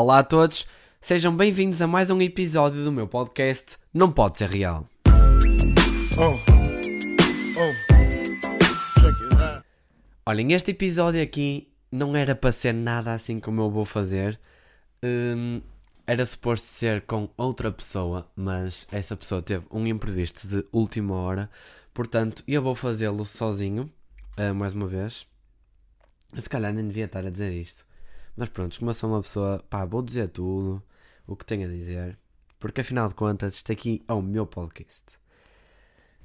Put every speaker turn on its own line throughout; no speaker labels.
Olá a todos, sejam bem-vindos a mais um episódio do meu podcast Não Pode Ser Real.
Oh. Oh.
Olhem, este episódio aqui não era para ser nada assim como eu vou fazer. Hum, era suposto ser com outra pessoa, mas essa pessoa teve um imprevisto de última hora. Portanto, eu vou fazê-lo sozinho, ah, mais uma vez. Se calhar nem devia estar a dizer isto. Mas pronto, como eu sou uma pessoa, pá, vou dizer tudo o que tenho a dizer. Porque afinal de contas, isto aqui é o meu podcast.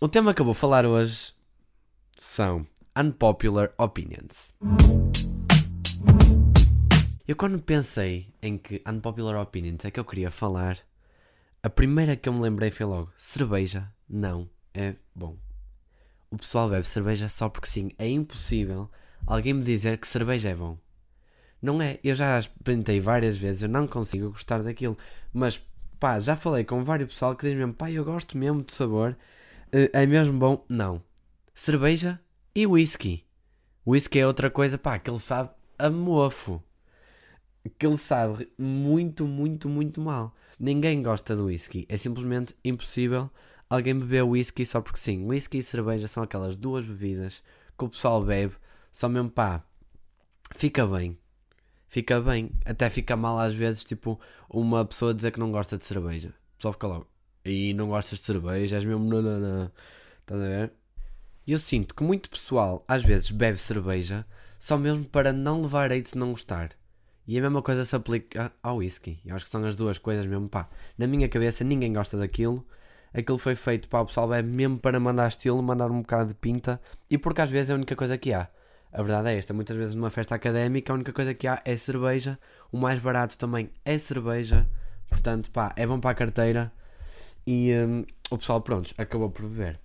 O tema que eu vou falar hoje são Unpopular Opinions. Eu quando pensei em que Unpopular Opinions é que eu queria falar, a primeira que eu me lembrei foi logo: cerveja não é bom. O pessoal bebe cerveja só porque sim. É impossível alguém me dizer que cerveja é bom. Não é, eu já experimentei várias vezes, eu não consigo gostar daquilo. Mas pá, já falei com vários pessoal que diz mesmo, pá, eu gosto mesmo de sabor. Eh, É mesmo bom? Não. Cerveja e whisky. Whisky é outra coisa, pá, que ele sabe a mofo. Que ele sabe muito, muito, muito mal. Ninguém gosta de whisky. É simplesmente impossível alguém beber whisky só porque sim. Whisky e cerveja são aquelas duas bebidas que o pessoal bebe só mesmo pá. Fica bem. Fica bem. Até fica mal às vezes, tipo, uma pessoa dizer que não gosta de cerveja. O pessoal fica logo. E não gostas de cerveja, és mesmo não, não. Estás a ver? Eu sinto que muito pessoal às vezes bebe cerveja só mesmo para não levar hate de não gostar. E a mesma coisa se aplica ao whisky. Eu acho que são as duas coisas mesmo, pá. Na minha cabeça ninguém gosta daquilo. Aquilo foi feito para o pessoal bebe mesmo para mandar estilo, mandar um bocado de pinta. E porque às vezes é a única coisa que há. A verdade é esta, muitas vezes numa festa académica a única coisa que há é cerveja. O mais barato também é cerveja. Portanto, pá, é bom para a carteira. E hum, o pessoal, pronto, acabou por beber.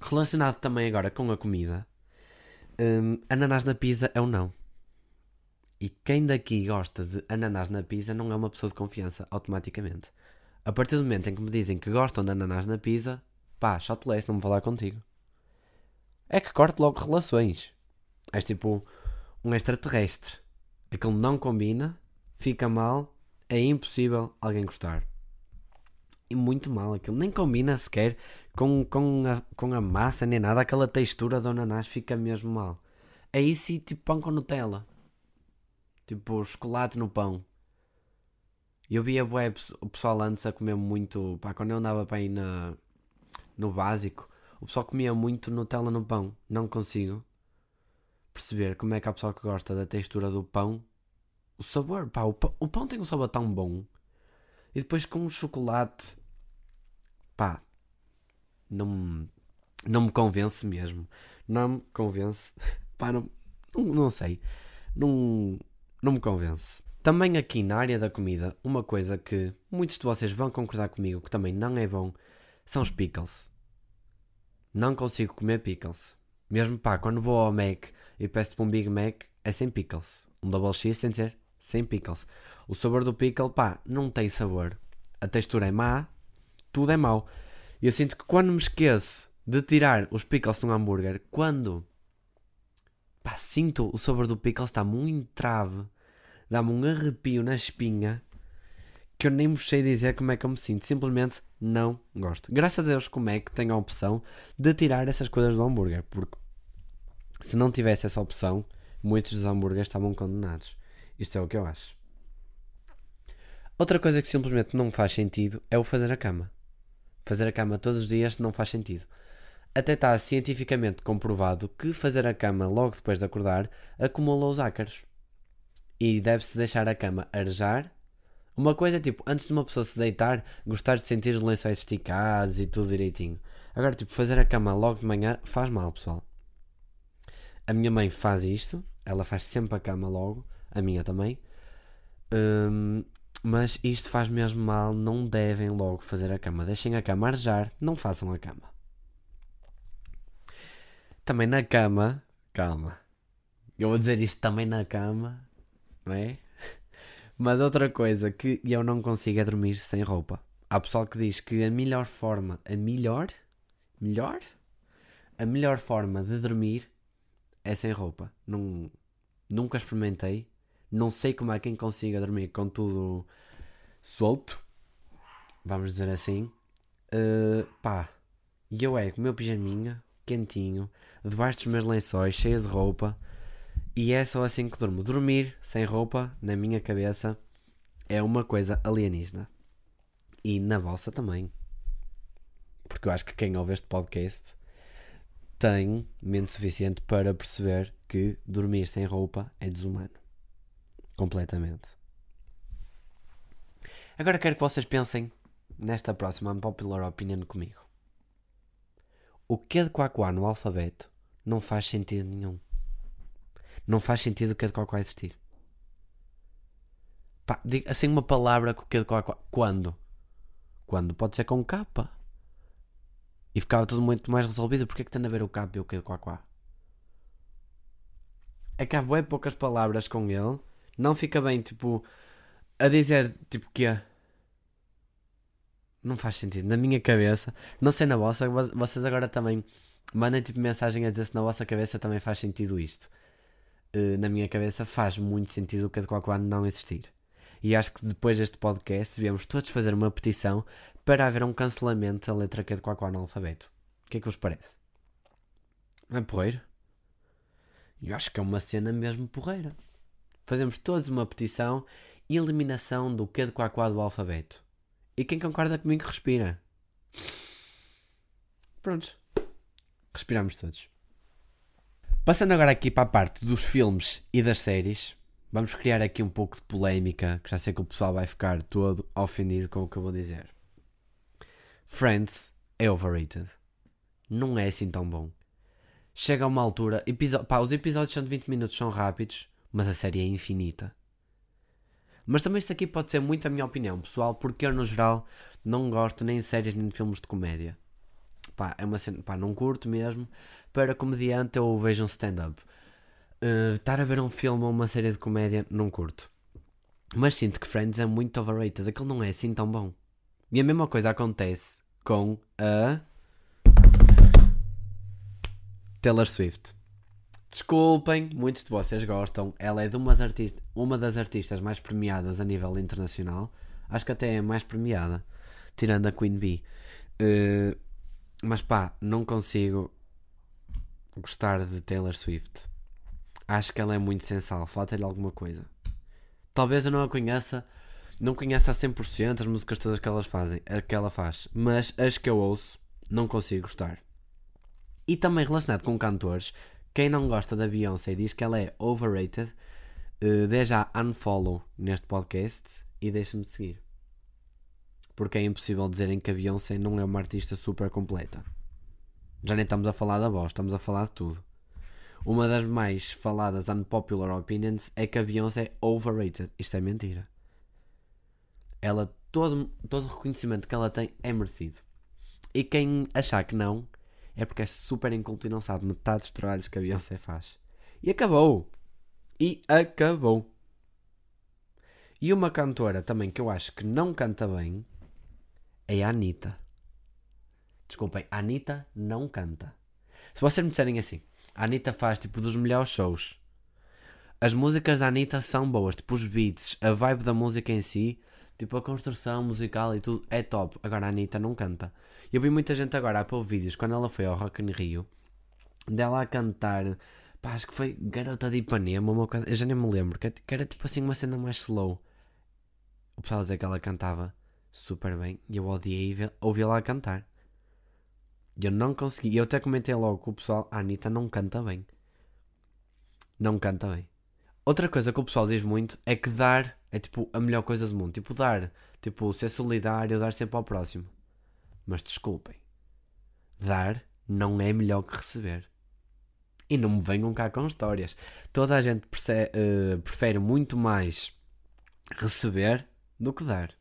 Relacionado também agora com a comida, hum, ananás na pizza é um não. E quem daqui gosta de ananás na pizza não é uma pessoa de confiança, automaticamente. A partir do momento em que me dizem que gostam de ananás na pizza, pá, shotlace, não me falar contigo. É que corte logo relações. És tipo um extraterrestre. Aquilo não combina, fica mal, é impossível alguém gostar. E muito mal, aquilo nem combina sequer com, com, a, com a massa nem nada, aquela textura do ananás fica mesmo mal. É isso e tipo pão com Nutella. Tipo chocolate no pão. Eu via bué o pessoal antes a comer muito, pá, quando eu andava para aí na, no básico, o pessoal comia muito Nutella no pão. Não consigo perceber como é que há pessoal que gosta da textura do pão. O sabor, pá, o pão, o pão tem um sabor tão bom. E depois com o chocolate, pá, não, não me convence mesmo. Não me convence. Pá, não, não, não sei. Não, não me convence. Também aqui na área da comida, uma coisa que muitos de vocês vão concordar comigo que também não é bom são os pickles. Não consigo comer pickles. Mesmo pá, quando vou ao Mac e peço para um Big Mac, é sem pickles. Um Double X sem dizer sem pickles. O sabor do pickle, pá, não tem sabor. A textura é má, tudo é mau. E eu sinto que quando me esqueço de tirar os pickles de um hambúrguer, quando pá, sinto o sabor do pickles está muito trave, dá-me um arrepio na espinha que eu nem vos sei dizer como é que eu me sinto. Simplesmente não gosto. Graças a Deus como é que tenho a opção de tirar essas coisas do hambúrguer, porque se não tivesse essa opção, muitos dos hambúrgueres estavam condenados. Isto é o que eu acho. Outra coisa que simplesmente não faz sentido é o fazer a cama. Fazer a cama todos os dias não faz sentido. Até está cientificamente comprovado que fazer a cama logo depois de acordar acumula os ácaros. E deve-se deixar a cama arejar. Uma coisa é tipo, antes de uma pessoa se deitar, gostar de sentir os lençóis esticados e tudo direitinho. Agora, tipo, fazer a cama logo de manhã faz mal, pessoal. A minha mãe faz isto, ela faz sempre a cama logo, a minha também. Hum, mas isto faz mesmo mal, não devem logo fazer a cama. Deixem a cama arejar, não façam a cama. Também na cama, calma. Eu vou dizer isto também na cama, não é? Mas outra coisa que eu não consigo é dormir sem roupa. Há pessoal que diz que a melhor forma, a melhor, melhor, a melhor forma de dormir é sem roupa. Nunca experimentei, Não sei como é quem consiga dormir com tudo solto, vamos dizer assim. Uh, pá, e eu é com o meu pijaminha, quentinho, debaixo dos meus lençóis, cheio de roupa, e é só assim que durmo. Dormir sem roupa, na minha cabeça, é uma coisa alienígena. E na vossa também. Porque eu acho que quem ouve este podcast tem mente suficiente para perceber que dormir sem roupa é desumano. Completamente. Agora quero que vocês pensem nesta próxima unpopular opinion comigo. O que de quaquá no alfabeto não faz sentido nenhum. Não faz sentido o que de quaquá existir. Pá, assim uma palavra com o que de quaquá. Quando? Quando? Pode ser com capa. E ficava tudo muito mais resolvido. Porquê é que tem a ver o capa e o que de quaquá? É que há bem poucas palavras com ele. Não fica bem, tipo, a dizer, tipo, que é. Não faz sentido. Na minha cabeça, não sei na vossa, vocês agora também mandem tipo mensagem a dizer se na vossa cabeça também faz sentido isto. Uh, na minha cabeça faz muito sentido o que de não existir. E acho que depois deste podcast devíamos todos fazer uma petição para haver um cancelamento da letra Q de qualquer no alfabeto. O que é que vos parece? É porreiro? Eu acho que é uma cena mesmo porreira. Fazemos todos uma petição eliminação do Q de qualquer do alfabeto. E quem concorda comigo respira. Pronto. Respiramos todos. Passando agora aqui para a parte dos filmes e das séries, vamos criar aqui um pouco de polémica, que já sei que o pessoal vai ficar todo ofendido com o que eu vou dizer. Friends é overrated. Não é assim tão bom. Chega a uma altura. Pá, os episódios são de 20 minutos, são rápidos, mas a série é infinita. Mas também isto aqui pode ser muito a minha opinião, pessoal, porque eu, no geral, não gosto nem de séries nem de filmes de comédia. Pá, é uma cena, pá, não curto mesmo. Para comediante, eu vejo um stand-up. Uh, estar a ver um filme ou uma série de comédia, não curto. Mas sinto que Friends é muito overrated. Aquilo não é assim tão bom. E a mesma coisa acontece com a. Taylor Swift. Desculpem, muitos de vocês gostam. Ela é de umas artista, uma das artistas mais premiadas a nível internacional. Acho que até é mais premiada, tirando a Queen Bee. Uh, mas pá, não consigo gostar de Taylor Swift. Acho que ela é muito sensal, falta-lhe alguma coisa. Talvez eu não a conheça, não conheça a 100% as músicas todas que, elas fazem, que ela faz, mas as que eu ouço, não consigo gostar. E também relacionado com cantores, quem não gosta da Beyoncé e diz que ela é overrated, uh, dê já unfollow neste podcast e deixe-me de seguir. Porque é impossível dizerem que a Beyoncé não é uma artista super completa. Já nem estamos a falar da voz, estamos a falar de tudo. Uma das mais faladas unpopular opinions é que a Beyoncé é overrated. Isto é mentira. Ela, todo, todo o reconhecimento que ela tem é merecido. E quem achar que não, é porque é super inculto e não sabe metade dos trabalhos que a Beyoncé faz. E acabou! E acabou! E uma cantora também que eu acho que não canta bem é a Anitta. Desculpem, a Anitta não canta. Se vocês me disserem assim, a Anitta faz tipo dos melhores shows. As músicas da Anitta são boas, tipo os beats, a vibe da música em si, tipo a construção musical e tudo é top. Agora a Anitta não canta. Eu vi muita gente agora a pôr vídeos quando ela foi ao Rock in Rio dela a cantar. Pá, acho que foi Garota de Ipanema, uma coisa, eu já nem me lembro, que era tipo assim uma cena mais slow. O pessoal dizer que ela cantava super bem e eu odiei ouvi-la a cantar. Eu não consegui. Eu até comentei logo com o pessoal: a Anitta não canta bem. Não canta bem. Outra coisa que o pessoal diz muito é que dar é tipo a melhor coisa do mundo. Tipo, dar. Tipo, ser solidário, dar sempre ao próximo. Mas desculpem, dar não é melhor que receber. E não me venham cá com histórias. Toda a gente percebe, uh, prefere muito mais receber do que dar.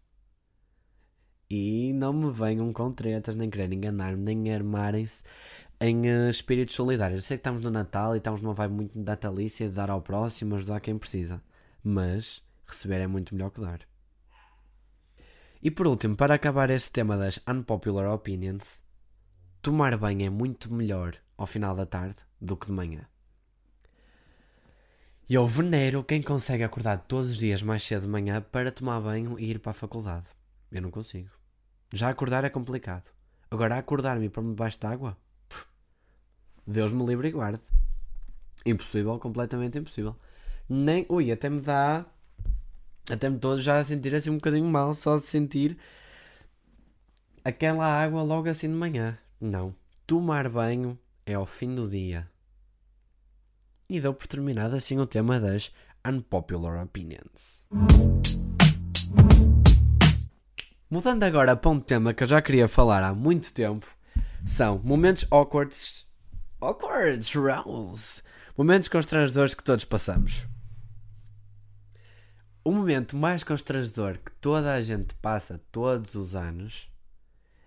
E não me venham com tretas, nem quererem enganar-me, nem armarem-se em uh, espíritos solidários. Eu sei que estamos no Natal e estamos numa vibe muito natalícia de dar ao próximo, ajudar quem precisa. Mas receber é muito melhor que dar. E por último, para acabar este tema das unpopular opinions, tomar banho é muito melhor ao final da tarde do que de manhã. E eu venero quem consegue acordar todos os dias mais cedo de manhã para tomar banho e ir para a faculdade. Eu não consigo. Já acordar é complicado. Agora acordar-me para debaixo de água? Deus me livre e guarde. Impossível, completamente impossível. Nem. Ui, até me dá. Até me estou já a sentir assim um bocadinho mal só de sentir aquela água logo assim de manhã. Não. Tomar banho é ao fim do dia. E dou por terminado assim o tema das unpopular opinions. Mudando agora para um tema que eu já queria falar há muito tempo, são momentos awkwards. Awkwards, Rose. Momentos constrangedores que todos passamos. O momento mais constrangedor que toda a gente passa todos os anos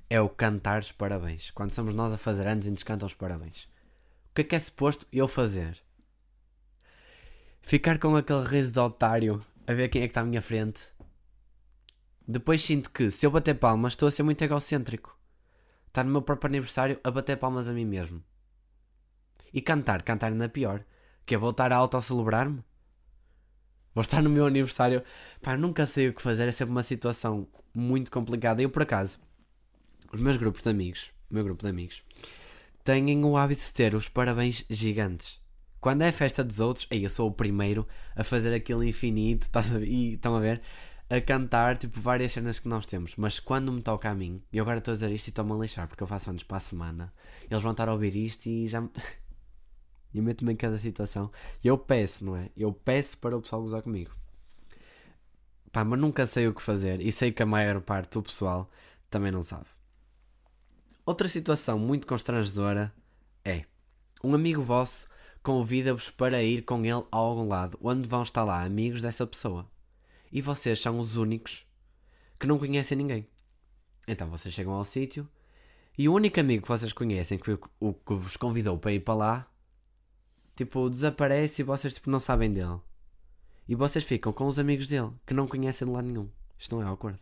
é o cantar os parabéns. Quando somos nós a fazer anos e nos cantam os parabéns. O que é que é suposto eu fazer? Ficar com aquele riso de otário a ver quem é que está à minha frente. Depois sinto que, se eu bater palmas, estou a ser muito egocêntrico. Estar no meu próprio aniversário a bater palmas a mim mesmo. E cantar, cantar ainda pior. Que é voltar a autocelebrar-me. Vou estar no meu aniversário. Pá, nunca sei o que fazer. É sempre uma situação muito complicada. Eu, por acaso, os meus grupos de amigos, o meu grupo de amigos, têm o hábito de ter os parabéns gigantes. Quando é festa dos outros, aí eu sou o primeiro a fazer aquele infinito, ver? e estão a ver? A cantar tipo várias cenas que nós temos. Mas quando me toca a mim, e agora estou a dizer isto e estou-me a lixar porque eu faço anos para a semana, eles vão estar a ouvir isto e já me. e meto-me em cada situação. E eu peço, não é? Eu peço para o pessoal gozar comigo. Pá, mas nunca sei o que fazer e sei que a maior parte do pessoal também não sabe. Outra situação muito constrangedora é um amigo vosso convida-vos para ir com ele a algum lado onde vão estar lá amigos dessa pessoa e vocês são os únicos que não conhecem ninguém. Então vocês chegam ao sítio e o único amigo que vocês conhecem que foi o que vos convidou para ir para lá tipo desaparece e vocês tipo não sabem dele. E vocês ficam com os amigos dele que não conhecem de lado nenhum. Isto não é awkward.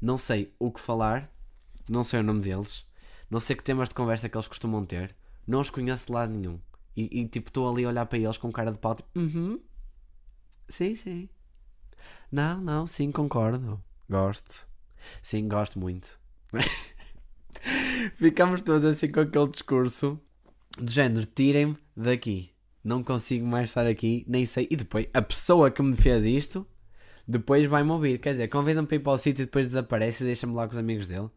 Não sei o que falar, não sei o nome deles, não sei que temas de conversa que eles costumam ter, não os conheço de lado nenhum. E, e, tipo, estou ali a olhar para eles com cara de pau, tipo, uhum, sim, sim. Não, não, sim, concordo. Gosto. Sim, gosto muito. Ficamos todos assim com aquele discurso de género, tirem-me daqui. Não consigo mais estar aqui, nem sei. E depois, a pessoa que me fez isto, depois vai-me ouvir. Quer dizer, convida-me para ir para o sítio e depois desaparece e deixa-me lá com os amigos dele.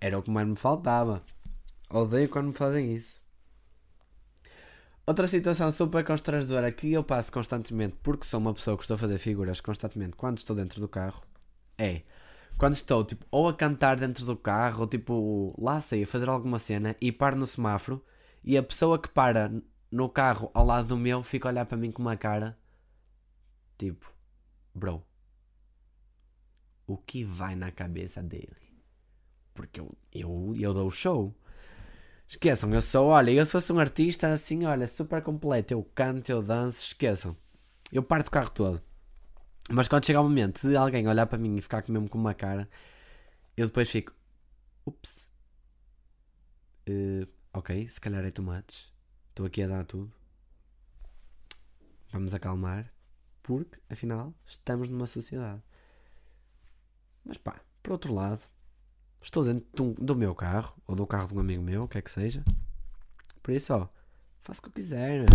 Era o que mais me faltava. Odeio quando me fazem isso. Outra situação super constrangedora que eu passo constantemente, porque sou uma pessoa que estou a fazer figuras constantemente quando estou dentro do carro, é quando estou tipo, ou a cantar dentro do carro, ou tipo, lá sei, a fazer alguma cena e paro no semáforo e a pessoa que para no carro ao lado do meu fica a olhar para mim com uma cara tipo, bro, o que vai na cabeça dele? Porque eu, eu, eu dou o show. Esqueçam, eu sou, olha, eu sou um artista assim, olha, super completo. Eu canto, eu danço, esqueçam. Eu parto o carro todo. Mas quando chega o momento de alguém olhar para mim e ficar mesmo com uma cara, eu depois fico, ups, uh, ok, se calhar é tomates. Estou aqui a dar tudo. Vamos acalmar, porque afinal estamos numa sociedade. Mas pá, por outro lado, estou dentro do, meu carro, ou do carro de um amigo meu, o que é que seja. Por isso, ó, faço o que eu quiser. Meu.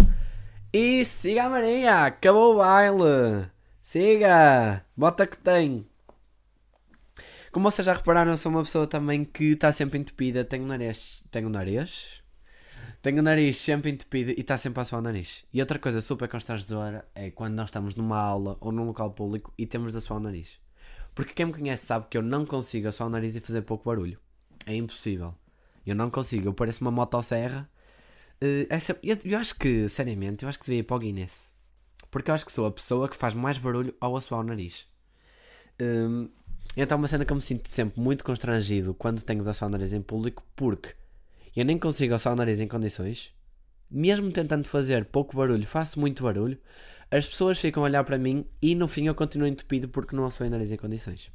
E siga a Maria, acabou o baile. Siga, bota que tem. Como vocês já repararam, sou uma pessoa também que está sempre entupida. Tenho nariz. Tenho nariz? Tenho o nariz sempre entupido e está sempre a suar o nariz. E outra coisa super constrangedora é quando nós estamos numa aula ou num local público e temos de suar o nariz. Porque quem me conhece sabe que eu não consigo assoar o nariz e fazer pouco barulho. É impossível. Eu não consigo. Eu pareço uma motosserra. Uh, essa, eu, eu, acho que, seriamente, eu acho que devia ir para o Guinness. Porque eu acho que sou a pessoa que faz mais barulho ao assoar o nariz. Um, então é uma cena que eu me sinto sempre muito constrangido quando tenho de assoar o nariz em público. Porque eu nem consigo assoar o nariz em condições. Mesmo tentando fazer pouco barulho, faço muito barulho as pessoas ficam a olhar para mim e no fim eu continuo entupido porque não assoei nariz em condições.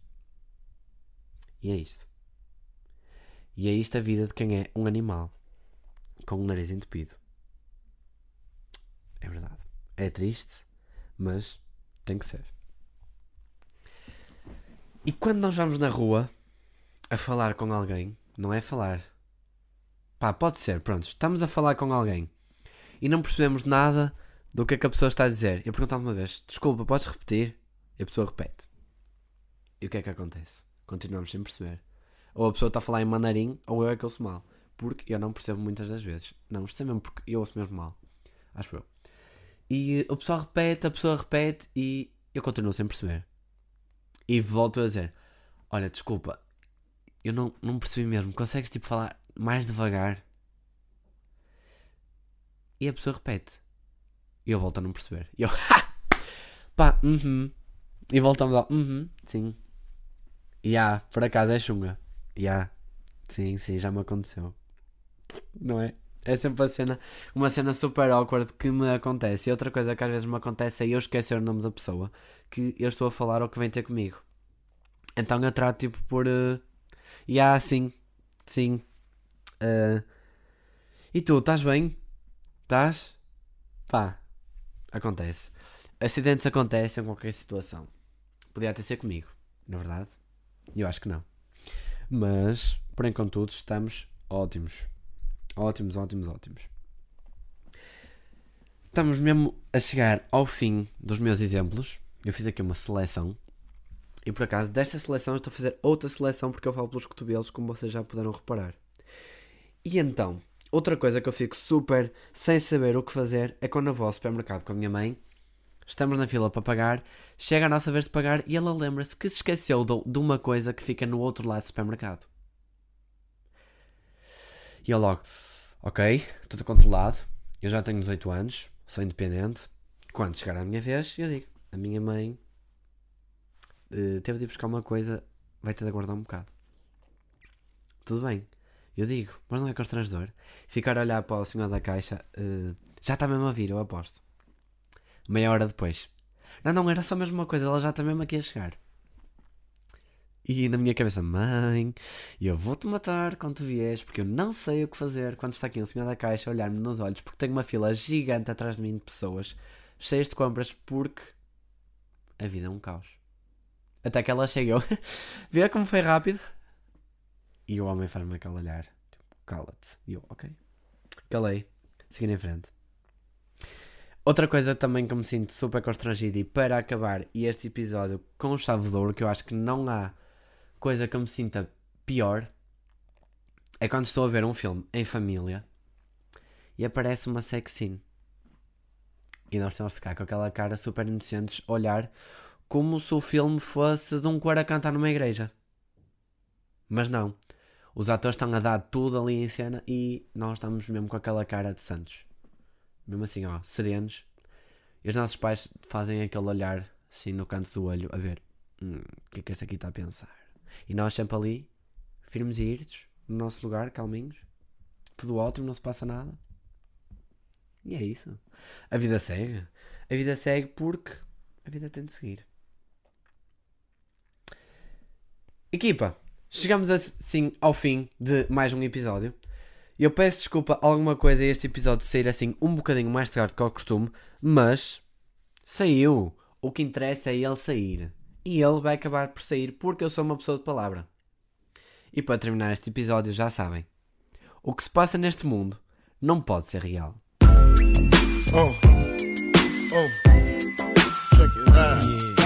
E é isto. E é isto a vida de quem é um animal com o nariz entupido. É verdade. É triste, mas tem que ser. E quando nós vamos na rua a falar com alguém, não é falar. Pá, pode ser, pronto, estamos a falar com alguém e não percebemos nada do que é que a pessoa está a dizer. Eu perguntava uma vez, desculpa, podes repetir? E a pessoa repete. E o que é que acontece? Continuamos sem perceber. Ou a pessoa está a falar em mandarim, ou eu é que ouço mal. Porque eu não percebo muitas das vezes. Não, isto é mesmo porque eu ouço mesmo mal. Acho eu. E o pessoal repete, a pessoa repete e eu continuo sem perceber. E volto a dizer: Olha, desculpa, eu não, não percebi mesmo. Consegues tipo falar mais devagar? E a pessoa repete. E eu volto a não perceber. E eu, pá, uhum. E voltamos ao, uhum, sim. E ah, por acaso é chunga. E ah, sim, sim, já me aconteceu. Não é? É sempre uma cena, uma cena super awkward que me acontece. E outra coisa que às vezes me acontece é eu esquecer o nome da pessoa que eu estou a falar ou que vem ter comigo. Então eu trato tipo por. Uh, e ah, sim, sim. Uh, e tu, estás bem? Estás? Pá, acontece. Acidentes acontecem em qualquer situação. Podia ter sido comigo, na verdade. Eu acho que não. Mas, por enquanto, estamos ótimos. Ótimos, ótimos, ótimos. Estamos mesmo a chegar ao fim dos meus exemplos. Eu fiz aqui uma seleção. E por acaso, desta seleção, estou a fazer outra seleção porque eu falo pelos cotovelos, como vocês já puderam reparar. E então, outra coisa que eu fico super sem saber o que fazer é quando eu vou ao supermercado com a minha mãe. Estamos na fila para pagar, chega a nossa vez de pagar e ela lembra-se que se esqueceu de uma coisa que fica no outro lado do supermercado. E eu logo, ok, tudo controlado, eu já tenho 18 anos, sou independente. Quando chegar a minha vez, eu digo, a minha mãe uh, teve de ir buscar uma coisa, vai ter de aguardar um bocado. Tudo bem, eu digo, mas não é constrangedor. Ficar a olhar para o senhor da caixa, uh, já está mesmo a vir, eu aposto. Meia hora depois. Não, não, era só mesmo uma coisa, ela já está mesmo aqui a chegar. E na minha cabeça, mãe, eu vou-te matar quando tu vies, porque eu não sei o que fazer quando está aqui um senhor da caixa a olhar-me nos olhos, porque tenho uma fila gigante atrás de mim de pessoas cheias de compras, porque a vida é um caos. Até que ela chegou, vê como foi rápido, e o homem faz-me aquele olhar, tipo, cala-te. E eu, ok. Calei, segui em frente. Outra coisa também que me sinto super constrangido e para acabar este episódio com chave de ouro, que eu acho que não há coisa que eu me sinta pior é quando estou a ver um filme em família e aparece uma sex scene. E nós temos que ficar com aquela cara super inocentes, olhar como se o filme fosse de um cor a cantar numa igreja. Mas não. Os atores estão a dar tudo ali em cena e nós estamos mesmo com aquela cara de santos. Mesmo assim, ó, serenos. E os nossos pais fazem aquele olhar assim no canto do olho a ver hum, o que é que este aqui está a pensar. E nós sempre ali, firmes e irtos, no nosso lugar, calminhos. Tudo ótimo, não se passa nada. E é isso. A vida segue. A vida segue porque a vida tem de seguir. Equipa, chegamos assim ao fim de mais um episódio. Eu peço desculpa alguma coisa este episódio sair assim um bocadinho mais tarde que ao costume, mas saiu. O que interessa é ele sair e ele vai acabar por sair porque eu sou uma pessoa de palavra. E para terminar este episódio, já sabem: o que se passa neste mundo não pode ser real.
Oh, oh,